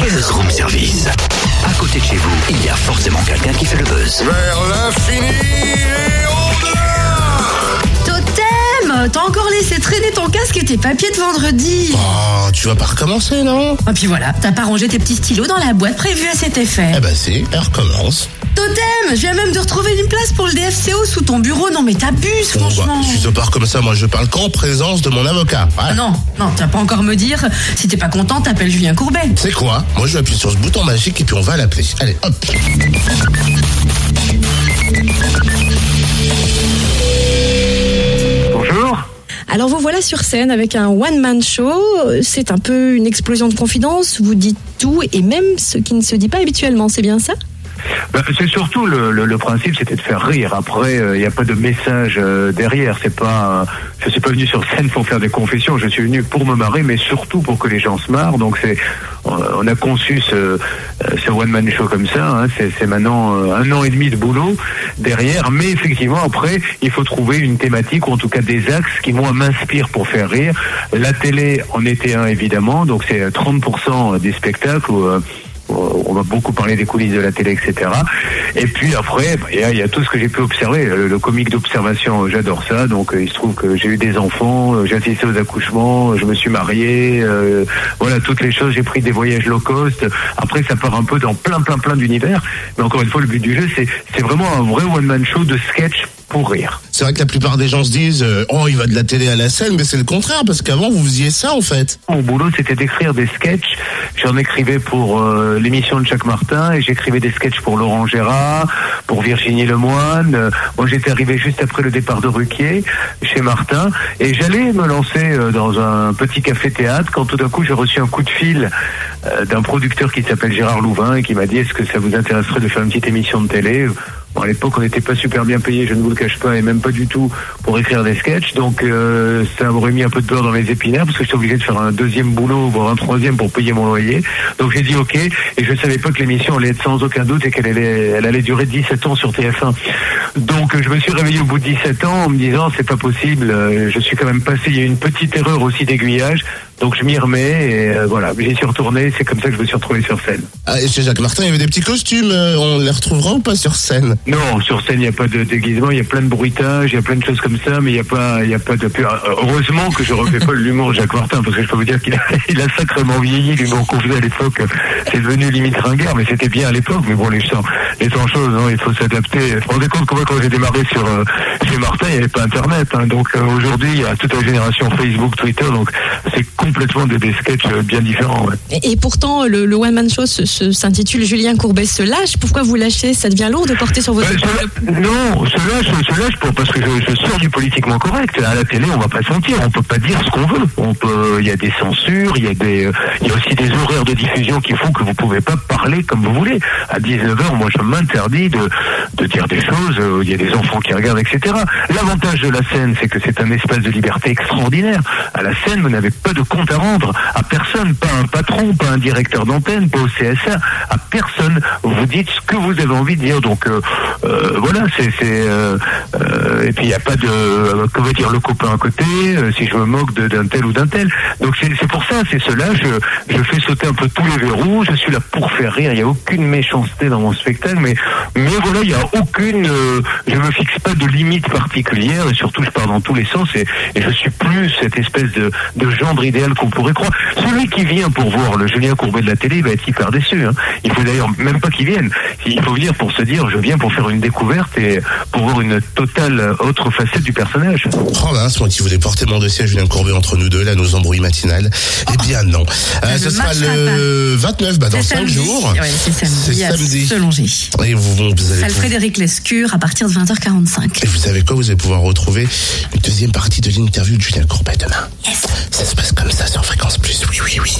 Buzz Room Service. À côté de chez vous, il y a forcément quelqu'un qui fait le buzz. Vers l'infini et au-delà Totem T'as encore laissé traîner ton casque et tes papiers de vendredi Oh, tu vas pas recommencer, non? Et puis voilà, t'as pas rangé tes petits stylos dans la boîte prévue à cet effet. Eh ben si, elle recommence. Totem Je viens même de retrouver une place pour le DFCO sous ton bureau. Non mais t'abuses, Bon, bah, franchement tu te pars comme ça, moi je parle qu'en présence de mon avocat. Ouais. Ah non, non, tu vas pas encore me dire. Si t'es pas content, t'appelles Julien Courbet. C'est quoi? Moi je vais appuyer sur ce bouton magique et puis on va l'appeler. Allez, hop Bonjour. Alors vous voilà sur scène avec un one-man show. C'est un peu une explosion de confidence. Vous dites tout et même ce qui ne se dit pas habituellement. C'est bien ça? Ben, c'est surtout le, le- le principe, c'était de faire rire. Après, il n'y a pas de message euh, derrière. C'est pas, euh, je suis pas venu sur scène pour faire des confessions. Je suis venu pour me marrer, mais surtout pour que les gens se marrent. Donc c'est, euh, on a conçu ce, euh, ce one man show comme ça. hein. C'est, maintenant euh, un an et demi de boulot derrière. Mais effectivement, après, il faut trouver une thématique ou en tout cas des axes qui moi m'inspirent pour faire rire. La télé en était un évidemment. Donc c'est euh, 30% des spectacles. Où, euh, on va beaucoup parler des coulisses de la télé, etc. Et puis après, bah, il y, a- tout ce que j'ai pu observer. Le, le comique d'observation, euh, j'adore ça. Donc euh, il se trouve que j'ai eu des enfants, euh, j'ai assisté aux accouchements, euh, je me suis marié, euh, voilà toutes les choses. J'ai pris des voyages low cost. Après, ça part un peu dans plein, plein, plein d'univers. Mais encore une fois, le but du jeu, c'est vraiment un vrai one man show de sketch C'est vrai que la plupart des gens se disent euh, Oh, il va de la télé à la scène, mais c'est le contraire, parce qu'avant vous faisiez ça en fait. Mon boulot, c'était d'écrire des sketchs. J'en écrivais pour euh, l'émission de Jacques Martin et j'écrivais des sketchs pour Laurent Gérard, pour Virginie Lemoine. Euh, moi, j'étais arrivé juste après le départ de Ruquier chez Martin et j'allais me lancer dans un petit café-théâtre quand tout d'un coup j'ai reçu un coup de fil d'un producteur qui s'appelle Gérard Louvain et qui m'a dit est-ce que ça vous intéresserait de faire une petite émission de télé? Bon, à l'époque, on n'était pas super bien payé, je ne vous le cache pas, et même pas du tout pour écrire des sketchs. Donc, euh, ça m'aurait mis un peu de beurre dans les épinards parce que j'étais obligé de faire un deuxième boulot, voire un troisième pour payer mon loyer. Donc, j'ai dit OK, et je savais pas que l'émission allait être sans aucun doute et qu'elle allait, elle allait durer 17 ans sur TF1. Donc, je me suis réveillé au bout de 17 ans en me disant c'est pas possible. euh, Je suis quand même passé. Il y a eu une petite erreur aussi d'aiguillage. Donc, je m'y remets et euh, voilà, j'y suis retourné. C'est comme ça que je me suis retrouvé sur scène. Ah, et chez Jacques Martin, il y avait des petits costumes. euh, on les retrouvera ou pas sur scène? Non, sur scène, il n'y a pas de déguisement, il y a plein de bruitages, il y a plein de choses comme ça, mais il n'y a pas, il y a pas de peur. Heureusement que je refais pas l'humour de Jacques Martin, parce que je peux vous dire qu'il a, il a sacrément vieilli, l'humour qu'on faisait à l'époque. C'est devenu limite ringard, mais c'était bien à l'époque, mais bon, les temps, les temps choses, non, il faut s'adapter. Vous vous rendez compte que moi, quand j'ai démarré sur, euh, chez Martin, il n'y avait pas Internet, hein. donc euh, aujourd'hui, il y a toute la génération Facebook, Twitter, donc c'est complètement des, des sketchs euh, bien différents, ouais. et, et pourtant, le, le one-man show se- se- s'intitule Julien Courbet se lâche. Pourquoi vous lâchez? Ça devient lourd de porter sur Euh, je- non, je lâche, je lâche pour, parce que je, je sors du politiquement correct. À la télé, on va pas se mentir, on peut pas dire ce qu'on veut. On peut, il y a des censures, il y a des, euh, il y a aussi des horaires de diffusion qui font que vous pouvez pas parler comme vous voulez. À 19h, moi, je m'interdis de, de dire des choses. euh, Il y a des enfants qui regardent, etc. L'avantage de la scène, c'est que c'est un espace de liberté extraordinaire. À la scène, vous n'avez pas de compte à rendre à personne, pas un patron, pas un directeur d'antenne, pas au CSA, à personne. Vous dites ce que vous avez envie de dire. Donc euh, euh, voilà, c'est et puis il n'y a pas de comment dire le copain à côté. si je me moque d'un tel ou d'un tel. Donc c'est c'est pour ça, c'est cela. Je je fais sauter un peu tous les verrous. Je suis là pour faire rire. Il n'y a aucune méchanceté dans mon spectacle, mais mais voilà, il n'y a aucune. euh, je me fixe pas de limite particulière et surtout je pars dans tous les sens et, et je suis plus cette espèce de, de gendre idéal qu'on pourrait croire. Celui qui vient pour voir le Julien Courbet de la télé il va être hyper déçu. Hein. Il faut d'ailleurs même pas qu'il vienne. Il faut venir pour se dire je viens pour faire une découverte et pour voir une totale autre facette du personnage. Oh mince, moi qui voulais porter mon dossier à Julien Courbet entre nous deux, là, nos embrouilles matinales. Eh bien non. Euh, ce sera le 29, bah, dans C'est 5 samedi. jours. Ouais, c'est samedi. C'est à samedi. Et vous, vous, allez Salle Frédéric Lescure à partir de 20h45. Et vous savez quoi Vous allez pouvoir retrouver une deuxième partie de l'interview de Julien Courbet demain. Yes. Ça se passe comme ça sur Fréquence Plus, oui, oui, oui.